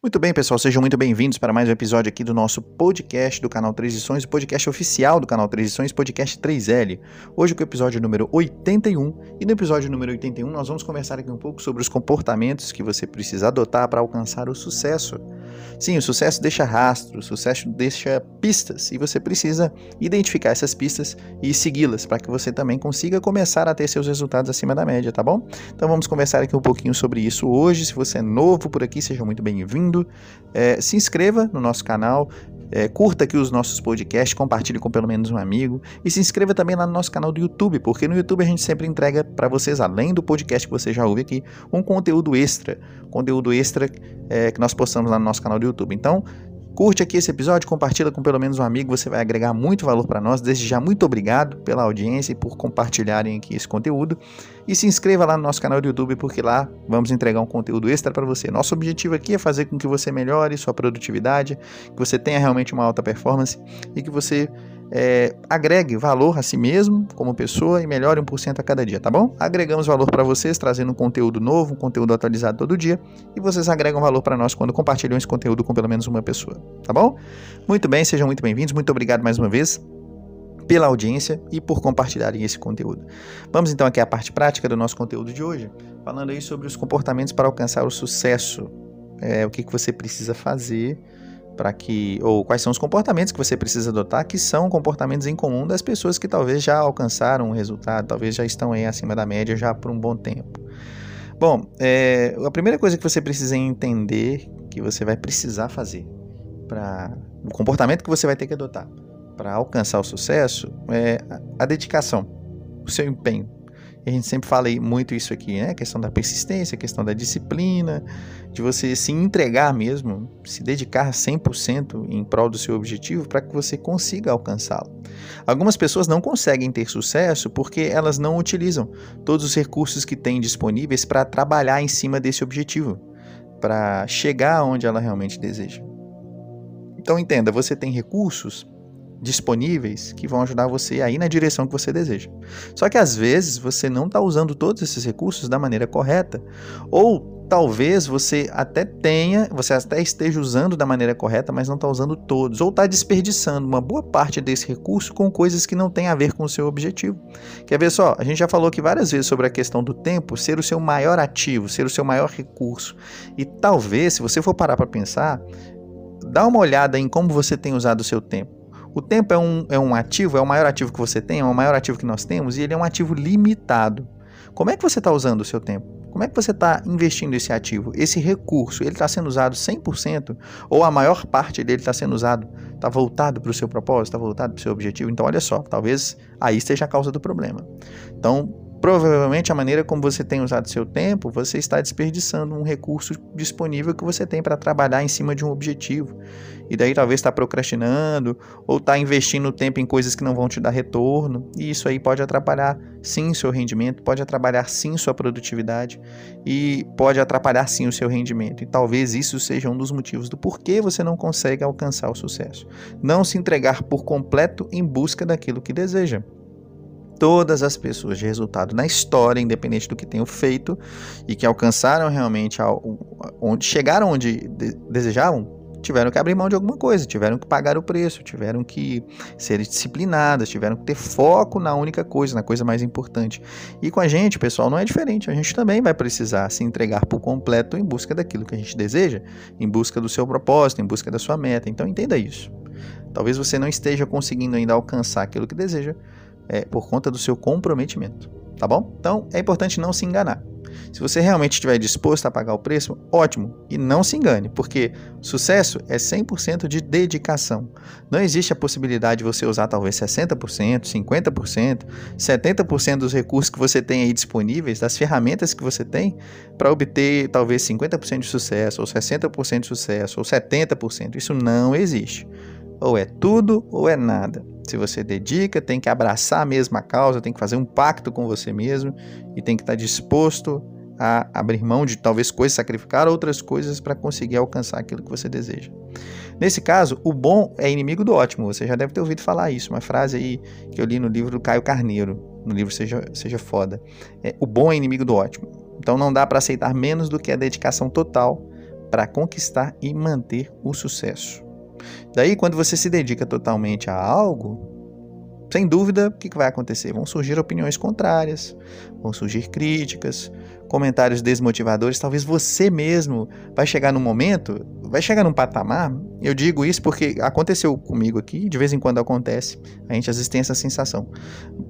Muito bem, pessoal, sejam muito bem-vindos para mais um episódio aqui do nosso podcast do canal Transições, o podcast oficial do canal Transições, podcast 3L. Hoje com o episódio número 81 e no episódio número 81 nós vamos conversar aqui um pouco sobre os comportamentos que você precisa adotar para alcançar o sucesso. Sim, o sucesso deixa rastro, o sucesso deixa pistas e você precisa identificar essas pistas e segui-las para que você também consiga começar a ter seus resultados acima da média, tá bom? Então vamos conversar aqui um pouquinho sobre isso hoje. Se você é novo por aqui, seja muito bem-vindo. É, se inscreva no nosso canal, é, curta aqui os nossos podcasts, compartilhe com pelo menos um amigo e se inscreva também lá no nosso canal do YouTube, porque no YouTube a gente sempre entrega para vocês, além do podcast que você já ouve aqui, um conteúdo extra, conteúdo extra é, que nós postamos lá no nosso canal do YouTube. Então, Curte aqui esse episódio, compartilha com pelo menos um amigo, você vai agregar muito valor para nós. Desde já, muito obrigado pela audiência e por compartilharem aqui esse conteúdo. E se inscreva lá no nosso canal do YouTube, porque lá vamos entregar um conteúdo extra para você. Nosso objetivo aqui é fazer com que você melhore sua produtividade, que você tenha realmente uma alta performance e que você é, agregue valor a si mesmo como pessoa e melhore 1% a cada dia, tá bom? Agregamos valor para vocês, trazendo um conteúdo novo, um conteúdo atualizado todo dia, e vocês agregam valor para nós quando compartilham esse conteúdo com pelo menos uma pessoa, tá bom? Muito bem, sejam muito bem-vindos, muito obrigado mais uma vez pela audiência e por compartilharem esse conteúdo. Vamos então aqui à parte prática do nosso conteúdo de hoje, falando aí sobre os comportamentos para alcançar o sucesso, é, o que, que você precisa fazer para que ou quais são os comportamentos que você precisa adotar que são comportamentos em comum das pessoas que talvez já alcançaram um resultado, talvez já estão aí acima da média já por um bom tempo. Bom, é, a primeira coisa que você precisa entender que você vai precisar fazer para o comportamento que você vai ter que adotar para alcançar o sucesso é a dedicação, o seu empenho. A gente sempre fala muito isso aqui, né? A questão da persistência, a questão da disciplina, de você se entregar mesmo, se dedicar 100% em prol do seu objetivo para que você consiga alcançá-lo. Algumas pessoas não conseguem ter sucesso porque elas não utilizam todos os recursos que têm disponíveis para trabalhar em cima desse objetivo, para chegar onde ela realmente deseja. Então entenda, você tem recursos disponíveis que vão ajudar você a ir na direção que você deseja. Só que às vezes você não está usando todos esses recursos da maneira correta, ou talvez você até tenha, você até esteja usando da maneira correta, mas não está usando todos, ou está desperdiçando uma boa parte desse recurso com coisas que não têm a ver com o seu objetivo. Quer ver só? A gente já falou aqui várias vezes sobre a questão do tempo ser o seu maior ativo, ser o seu maior recurso. E talvez, se você for parar para pensar, dá uma olhada em como você tem usado o seu tempo. O tempo é um, é um ativo, é o maior ativo que você tem, é o maior ativo que nós temos e ele é um ativo limitado. Como é que você está usando o seu tempo? Como é que você está investindo esse ativo? Esse recurso, ele está sendo usado 100% ou a maior parte dele está sendo usado, está voltado para o seu propósito, está voltado para o seu objetivo? Então, olha só, talvez aí esteja a causa do problema. Então, Provavelmente a maneira como você tem usado seu tempo, você está desperdiçando um recurso disponível que você tem para trabalhar em cima de um objetivo. E daí talvez está procrastinando ou está investindo tempo em coisas que não vão te dar retorno. E isso aí pode atrapalhar sim seu rendimento, pode atrapalhar sim sua produtividade e pode atrapalhar sim o seu rendimento. E talvez isso seja um dos motivos do porquê você não consegue alcançar o sucesso. Não se entregar por completo em busca daquilo que deseja todas as pessoas de resultado na história, independente do que tenham feito e que alcançaram realmente ao, onde chegaram onde de, desejavam, tiveram que abrir mão de alguma coisa, tiveram que pagar o preço, tiveram que ser disciplinadas, tiveram que ter foco na única coisa, na coisa mais importante. E com a gente, pessoal, não é diferente. A gente também vai precisar se entregar por completo em busca daquilo que a gente deseja, em busca do seu propósito, em busca da sua meta. Então entenda isso. Talvez você não esteja conseguindo ainda alcançar aquilo que deseja, é, por conta do seu comprometimento, tá bom? Então é importante não se enganar. Se você realmente estiver disposto a pagar o preço, ótimo, e não se engane, porque sucesso é 100% de dedicação. Não existe a possibilidade de você usar talvez 60%, 50%, 70% dos recursos que você tem aí disponíveis, das ferramentas que você tem, para obter talvez 50% de sucesso, ou 60% de sucesso, ou 70%. Isso não existe. Ou é tudo ou é nada. Se você dedica, tem que abraçar a mesma causa, tem que fazer um pacto com você mesmo e tem que estar disposto a abrir mão de talvez coisas, sacrificar outras coisas para conseguir alcançar aquilo que você deseja. Nesse caso, o bom é inimigo do ótimo. Você já deve ter ouvido falar isso, uma frase aí que eu li no livro do Caio Carneiro, no livro Seja, Seja Foda. É, o bom é inimigo do ótimo. Então não dá para aceitar menos do que a dedicação total para conquistar e manter o sucesso. Daí, quando você se dedica totalmente a algo, sem dúvida, o que vai acontecer? Vão surgir opiniões contrárias, vão surgir críticas, comentários desmotivadores. Talvez você mesmo vai chegar num momento, vai chegar num patamar. Eu digo isso porque aconteceu comigo aqui, de vez em quando acontece. A gente às vezes tem essa sensação.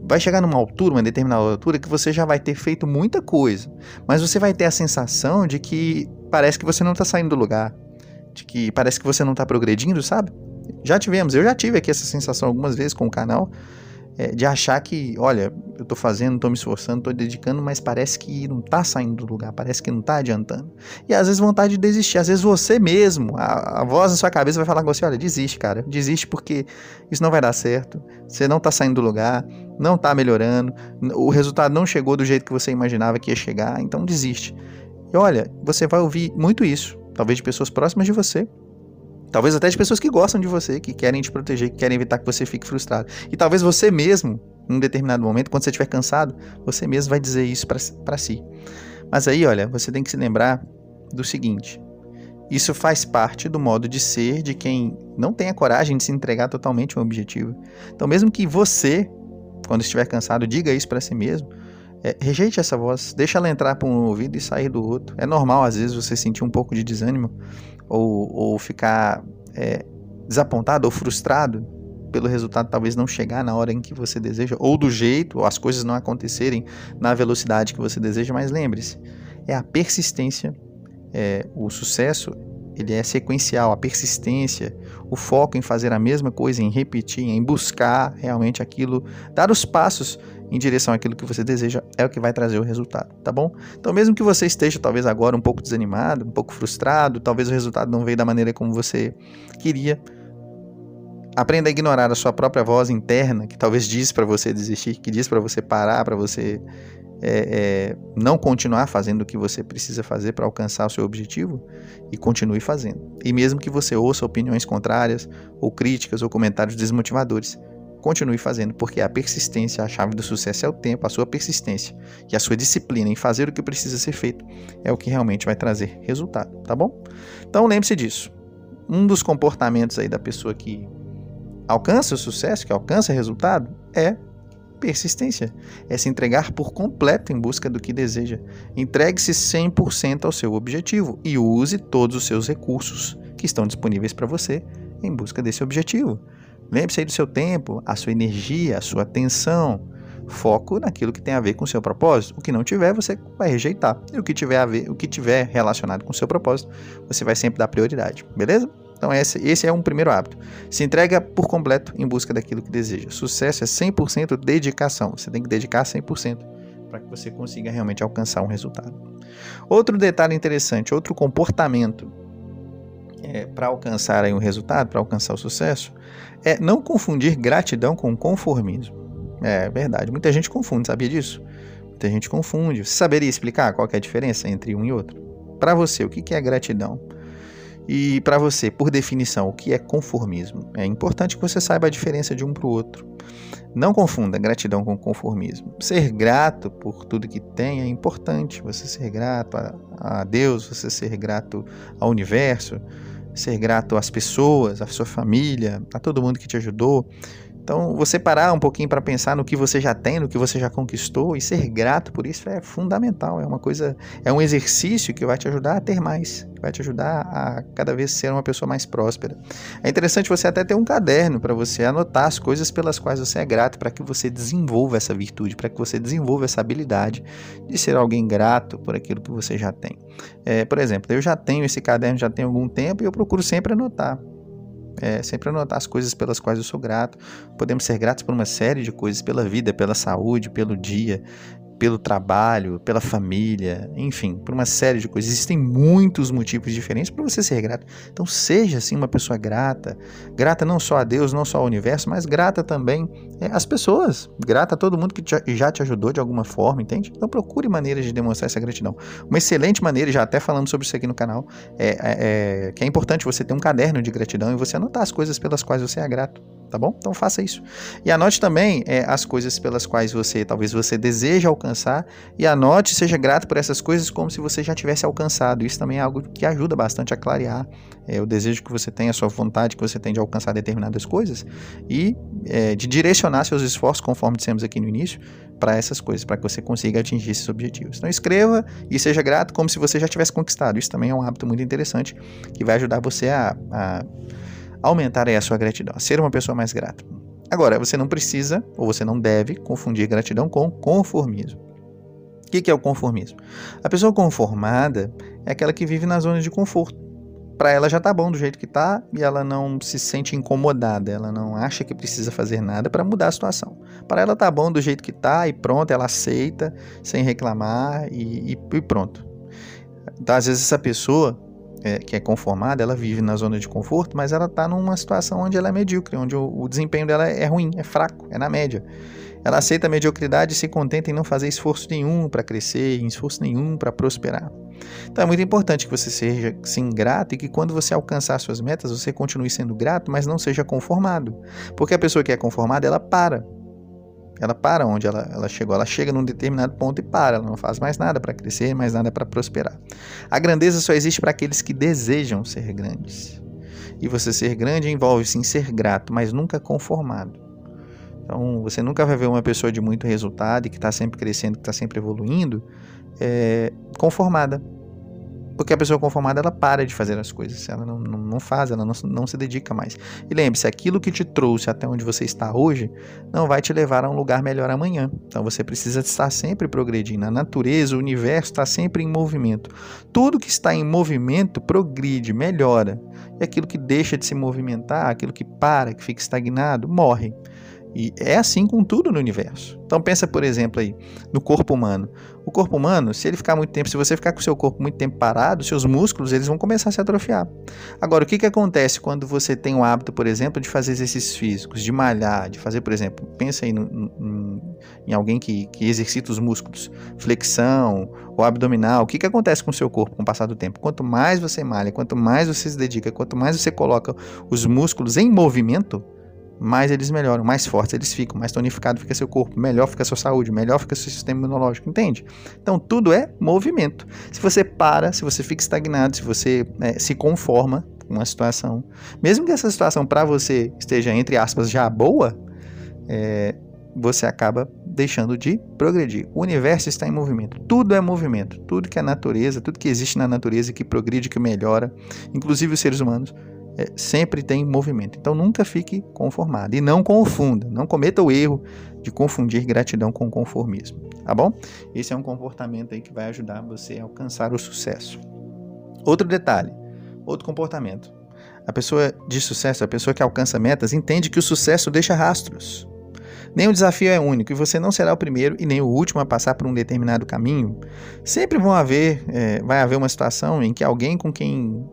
Vai chegar numa altura, uma determinada altura, que você já vai ter feito muita coisa, mas você vai ter a sensação de que parece que você não está saindo do lugar, de que parece que você não está progredindo, sabe? Já tivemos, eu já tive aqui essa sensação algumas vezes com o canal, é, de achar que, olha, eu tô fazendo, tô me esforçando, tô dedicando, mas parece que não tá saindo do lugar, parece que não tá adiantando. E às vezes vontade de desistir, às vezes você mesmo, a, a voz na sua cabeça vai falar com você, olha, desiste, cara, desiste porque isso não vai dar certo, você não tá saindo do lugar, não tá melhorando, o resultado não chegou do jeito que você imaginava que ia chegar, então desiste. E olha, você vai ouvir muito isso, talvez de pessoas próximas de você, Talvez até de pessoas que gostam de você, que querem te proteger, que querem evitar que você fique frustrado. E talvez você mesmo, em um determinado momento, quando você estiver cansado, você mesmo vai dizer isso para si. Mas aí, olha, você tem que se lembrar do seguinte: isso faz parte do modo de ser de quem não tem a coragem de se entregar totalmente ao objetivo. Então, mesmo que você, quando estiver cansado, diga isso para si mesmo, é, rejeite essa voz, deixa ela entrar por um ouvido e sair do outro. É normal, às vezes, você sentir um pouco de desânimo, ou, ou ficar é, desapontado ou frustrado pelo resultado talvez não chegar na hora em que você deseja, ou do jeito, ou as coisas não acontecerem na velocidade que você deseja, mas lembre-se, é a persistência, é, o sucesso, ele é sequencial, a persistência, o foco em fazer a mesma coisa, em repetir, em buscar realmente aquilo, dar os passos em direção àquilo que você deseja é o que vai trazer o resultado, tá bom? Então, mesmo que você esteja talvez agora um pouco desanimado, um pouco frustrado, talvez o resultado não veio da maneira como você queria, aprenda a ignorar a sua própria voz interna, que talvez diz para você desistir, que diz para você parar, para você é, é, não continuar fazendo o que você precisa fazer para alcançar o seu objetivo e continue fazendo. E mesmo que você ouça opiniões contrárias, ou críticas, ou comentários desmotivadores, Continue fazendo, porque a persistência, a chave do sucesso é o tempo, a sua persistência e a sua disciplina em fazer o que precisa ser feito é o que realmente vai trazer resultado, tá bom? Então lembre-se disso. Um dos comportamentos aí da pessoa que alcança o sucesso, que alcança resultado, é persistência. É se entregar por completo em busca do que deseja. Entregue-se 100% ao seu objetivo e use todos os seus recursos que estão disponíveis para você em busca desse objetivo. Lembre-se aí do seu tempo, a sua energia, a sua atenção. Foco naquilo que tem a ver com o seu propósito. O que não tiver, você vai rejeitar. E o que tiver a ver, o que tiver relacionado com o seu propósito, você vai sempre dar prioridade, beleza? Então esse, esse é um primeiro hábito. Se entrega por completo em busca daquilo que deseja. Sucesso é 100% dedicação. Você tem que dedicar 100% para que você consiga realmente alcançar um resultado. Outro detalhe interessante, outro comportamento é, para alcançar aí um resultado, para alcançar o sucesso, é não confundir gratidão com conformismo. É verdade, muita gente confunde, sabia disso? Muita gente confunde. Você saberia explicar qual é a diferença entre um e outro? Para você, o que é gratidão? E para você, por definição, o que é conformismo? É importante que você saiba a diferença de um para o outro. Não confunda gratidão com conformismo. Ser grato por tudo que tem é importante. Você ser grato a, Deus, você ser grato ao universo, ser grato às pessoas, à sua família, a todo mundo que te ajudou. Então, você parar um pouquinho para pensar no que você já tem, no que você já conquistou e ser grato por isso é fundamental. É uma coisa, é um exercício que vai te ajudar a ter mais, vai te ajudar a cada vez ser uma pessoa mais próspera. É interessante você até ter um caderno para você anotar as coisas pelas quais você é grato, para que você desenvolva essa virtude, para que você desenvolva essa habilidade de ser alguém grato por aquilo que você já tem. É, por exemplo, eu já tenho esse caderno já tem algum tempo e eu procuro sempre anotar. É, sempre anotar as coisas pelas quais eu sou grato. Podemos ser gratos por uma série de coisas, pela vida, pela saúde, pelo dia, pelo trabalho, pela família, enfim, por uma série de coisas. Existem muitos motivos diferentes para você ser grato. Então seja assim uma pessoa grata, grata não só a Deus, não só ao universo, mas grata também é, às pessoas, grata a todo mundo que já te ajudou de alguma forma, entende? Então procure maneiras de demonstrar essa gratidão. Uma excelente maneira, já até falando sobre isso aqui no canal, é, é, é que é importante você ter um caderno de gratidão e você anotar as coisas pelas quais você é grato. Tá bom? Então faça isso. E anote também é, as coisas pelas quais você, talvez você deseja alcançar, e anote, seja grato por essas coisas como se você já tivesse alcançado. Isso também é algo que ajuda bastante a clarear é, o desejo que você tem, a sua vontade que você tem de alcançar determinadas coisas e é, de direcionar seus esforços, conforme dissemos aqui no início, para essas coisas, para que você consiga atingir esses objetivos. Então escreva e seja grato como se você já tivesse conquistado. Isso também é um hábito muito interessante que vai ajudar você a, a aumentar a sua gratidão, a ser uma pessoa mais grata. Agora, você não precisa ou você não deve confundir gratidão com conformismo. O que é o conformismo? A pessoa conformada é aquela que vive na zona de conforto. Para ela já tá bom do jeito que tá e ela não se sente incomodada, ela não acha que precisa fazer nada para mudar a situação. Para ela tá bom do jeito que tá e pronto, ela aceita sem reclamar e, e pronto. Então, às vezes essa pessoa é, que é conformada, ela vive na zona de conforto, mas ela está numa situação onde ela é medíocre, onde o, o, desempenho dela é ruim, é fraco, é na média. Ela aceita a mediocridade e se contenta em não fazer esforço nenhum para crescer, esforço nenhum para prosperar. Então é muito importante que você seja sim grato e que quando você alcançar suas metas, você continue sendo grato, mas não seja conformado. Porque a pessoa que é conformada, ela para. Ela para onde ela, ela chegou. Ela chega num determinado ponto e para. Ela não faz mais nada para crescer, mais nada para prosperar. A grandeza só existe para aqueles que desejam ser grandes. E você ser grande envolve sim ser grato, mas nunca conformado. Então, você nunca vai ver uma pessoa de muito resultado e que está sempre crescendo, que está sempre evoluindo, é, conformada. Porque a pessoa conformada, ela para de fazer as coisas, ela não, não, não faz, ela não, não se dedica mais. E lembre-se, aquilo que te trouxe até onde você está hoje, não vai te levar a um lugar melhor amanhã. Então você precisa estar sempre progredindo. A natureza, o universo está sempre em movimento. Tudo que está em movimento progride, melhora. E aquilo que deixa de se movimentar, aquilo que para, que fica estagnado, morre. E é assim com tudo no universo. Então pensa, por exemplo, aí, no corpo humano. O corpo humano, se ele ficar muito tempo, se você ficar com o seu corpo muito tempo parado, seus músculos eles vão começar a se atrofiar. Agora, o que, que acontece quando você tem o hábito, por exemplo, de fazer exercícios físicos, de malhar, de fazer, por exemplo, pensa aí no, no, em alguém que, que exercita os músculos, flexão ou abdominal. O que, que acontece com o seu corpo com o passar do tempo? Quanto mais você malha, quanto mais você se dedica, quanto mais você coloca os músculos em movimento, mais eles melhoram, mais fortes eles ficam, mais tonificado fica seu corpo, melhor fica sua saúde, melhor fica seu sistema imunológico, entende? Então tudo é movimento. Se você para, se você fica estagnado, se você é, se conforma com uma situação, mesmo que essa situação para você esteja, entre aspas, já boa, é, você acaba deixando de progredir. O universo está em movimento, tudo é movimento, tudo que é natureza, tudo que existe na natureza que progride, que melhora, inclusive os seres humanos, é, sempre tem movimento. Então nunca fique conformado e não confunda, não cometa o erro de confundir gratidão com conformismo, tá bom? Esse é um comportamento aí que vai ajudar você a alcançar o sucesso. Outro detalhe, outro comportamento. A pessoa de sucesso, a pessoa que alcança metas, entende que o sucesso deixa rastros. Nenhum desafio é único e você não será o primeiro e nem o último a passar por um determinado caminho. Sempre vão haver, é, vai haver uma situação em que alguém com quem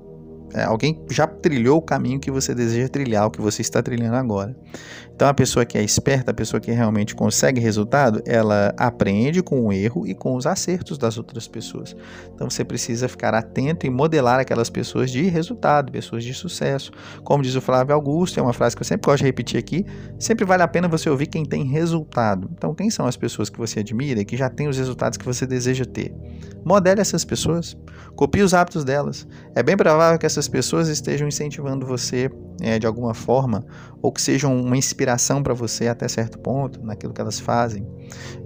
alguém já trilhou o caminho que você deseja trilhar, o que você está trilhando agora. Então, a pessoa que é esperta, a pessoa que realmente consegue resultado, ela aprende com o erro e com os acertos das outras pessoas. Então, você precisa ficar atento e modelar aquelas pessoas de resultado, pessoas de sucesso. Como diz o Flávio Augusto, é uma frase que eu sempre gosto de repetir aqui: sempre vale a pena você ouvir quem tem resultado. Então, quem são as pessoas que você admira e que já têm os resultados que você deseja ter? Modele essas pessoas, copie os hábitos delas. É bem provável que essas pessoas estejam incentivando você é, de alguma forma, ou que sejam uma inspiração para você até certo ponto naquilo que elas fazem.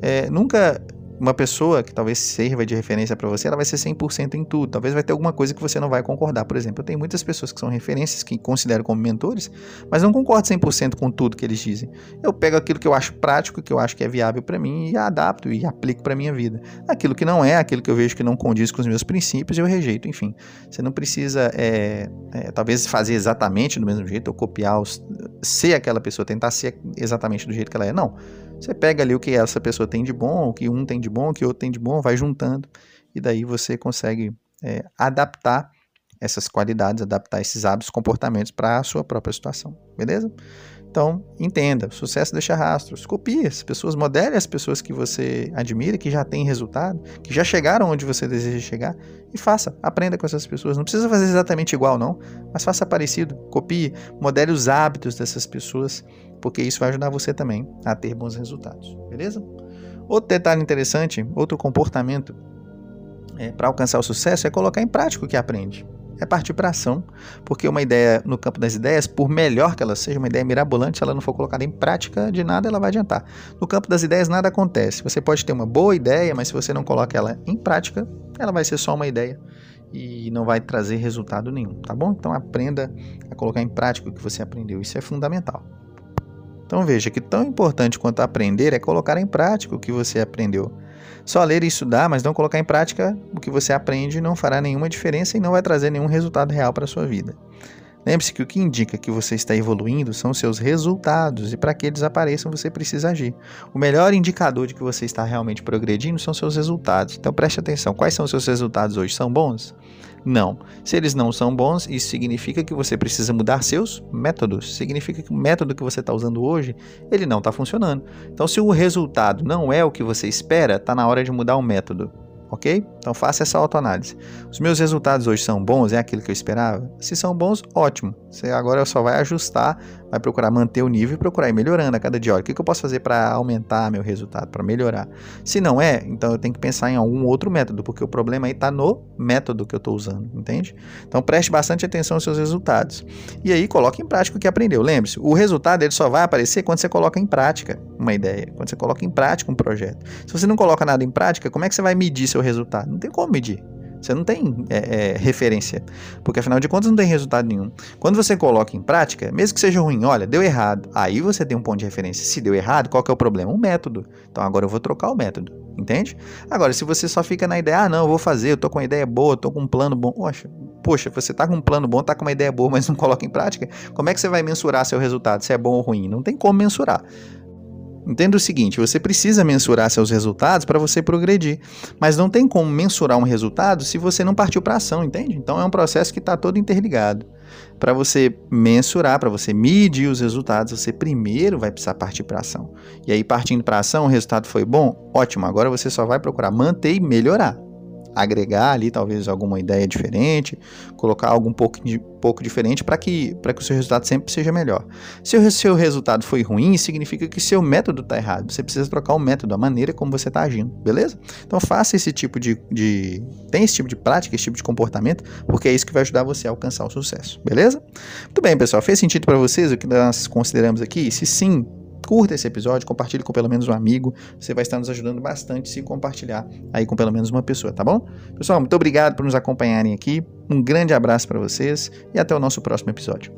É, nunca uma pessoa que talvez sirva de referência para você, ela vai ser 100% em tudo. Talvez vai ter alguma coisa que você não vai concordar. Por exemplo, eu tenho muitas pessoas que são referências, que considero como mentores, mas não concordo 100% com tudo que eles dizem. Eu pego aquilo que eu acho prático, que eu acho que é viável para mim e adapto e aplico para minha vida. Aquilo que não é, aquilo que eu vejo que não condiz com os meus princípios, eu rejeito. Enfim, você não precisa, é, é, talvez, fazer exatamente do mesmo jeito ou copiar, os, ser aquela pessoa, tentar ser exatamente do jeito que ela é. Não. Você pega ali o que essa pessoa tem de bom, o que um tem de bom, o que outro tem de bom, vai juntando e daí você consegue é, adaptar essas qualidades, adaptar esses hábitos, comportamentos para a sua própria situação, beleza? Então, entenda, sucesso deixa rastros. Copie as pessoas, modele as pessoas que você admira, que já têm resultado, que já chegaram onde você deseja chegar e faça, aprenda com essas pessoas. Não precisa fazer exatamente igual, não, mas faça parecido, copie, modele os hábitos dessas pessoas, porque isso vai ajudar você também a ter bons resultados, beleza? Outro detalhe interessante, outro comportamento é, para alcançar o sucesso é colocar em prática o que aprende é partir para ação, porque uma ideia no campo das ideias, por melhor que ela seja, uma ideia mirabolante, se ela não for colocada em prática, de nada ela vai adiantar. No campo das ideias nada acontece. Você pode ter uma boa ideia, mas se você não coloca ela em prática, ela vai ser só uma ideia e não vai trazer resultado nenhum, tá bom? Então aprenda a colocar em prática o que você aprendeu, isso é fundamental. Então veja que tão importante quanto aprender é colocar em prática o que você aprendeu. Só ler e estudar, mas não colocar em prática o que você aprende não fará nenhuma diferença e não vai trazer nenhum resultado real para a sua vida. Lembre-se que o que indica que você está evoluindo são seus resultados, e para que eles apareçam você precisa agir. O melhor indicador de que você está realmente progredindo são seus resultados. Então preste atenção: quais são os seus resultados hoje? São bons? Não. Se eles não são bons, isso significa que você precisa mudar seus métodos. Significa que o método que você está usando hoje, ele não está funcionando. Então, se o resultado não é o que você espera, está na hora de mudar o método ok? Então faça essa autoanálise. Os meus resultados hoje são bons? É aquilo que eu esperava? Se são bons, ótimo. Você agora só vai ajustar, vai procurar manter o nível e procurar ir melhorando a cada dia. Olha, o que eu posso fazer para aumentar meu resultado, para melhorar? Se não é, então eu tenho que pensar em algum outro método, porque o problema aí está no método que eu estou usando, entende? Então preste bastante atenção aos seus resultados. E aí coloque em prática o que aprendeu. Lembre-se, o resultado ele só vai aparecer quando você coloca em prática uma ideia, quando você coloca em prática um projeto. Se você não coloca nada em prática, como é que você vai medir seu resultado? Não tem como medir. Você não tem é, é, referência, porque afinal de contas não tem resultado nenhum. Quando você coloca em prática, mesmo que seja ruim, olha, deu errado, aí você tem um ponto de referência. Se deu errado, qual que é o problema? O método. Então agora eu vou trocar o método, entende? Agora, se você só fica na ideia, ah, não, eu vou fazer, eu tô com uma ideia boa, tô com um plano bom, poxa, poxa, você tá com um plano bom, tá com uma ideia boa, mas não coloca em prática, como é que você vai mensurar seu resultado, se é bom ou ruim? Não tem como mensurar. Entenda o seguinte: você precisa mensurar seus resultados para você progredir, mas não tem como mensurar um resultado se você não partiu para ação, entende? Então é um processo que está todo interligado. Para você mensurar, para você medir os resultados, você primeiro vai precisar partir para ação. E aí, partindo para ação, o resultado foi bom? Ótimo, agora você só vai procurar manter e melhorar agregar ali talvez alguma ideia diferente, colocar algo um pouco, de, pouco diferente para que, que o seu resultado sempre seja melhor. Se o seu resultado foi ruim, significa que seu método está errado. Você precisa trocar o método, a maneira como você está agindo, beleza? Então faça esse tipo de, de. Tem esse tipo de prática, esse tipo de comportamento, porque é isso que vai ajudar você a alcançar o sucesso, beleza? Muito bem, pessoal. Fez sentido para vocês o que nós consideramos aqui? Se sim, curta esse episódio, compartilhe com pelo menos um amigo. Você vai estar nos ajudando bastante se compartilhar aí com pelo menos uma pessoa, tá bom? Pessoal, muito obrigado por nos acompanharem aqui. Um grande abraço para vocês e até o nosso próximo episódio.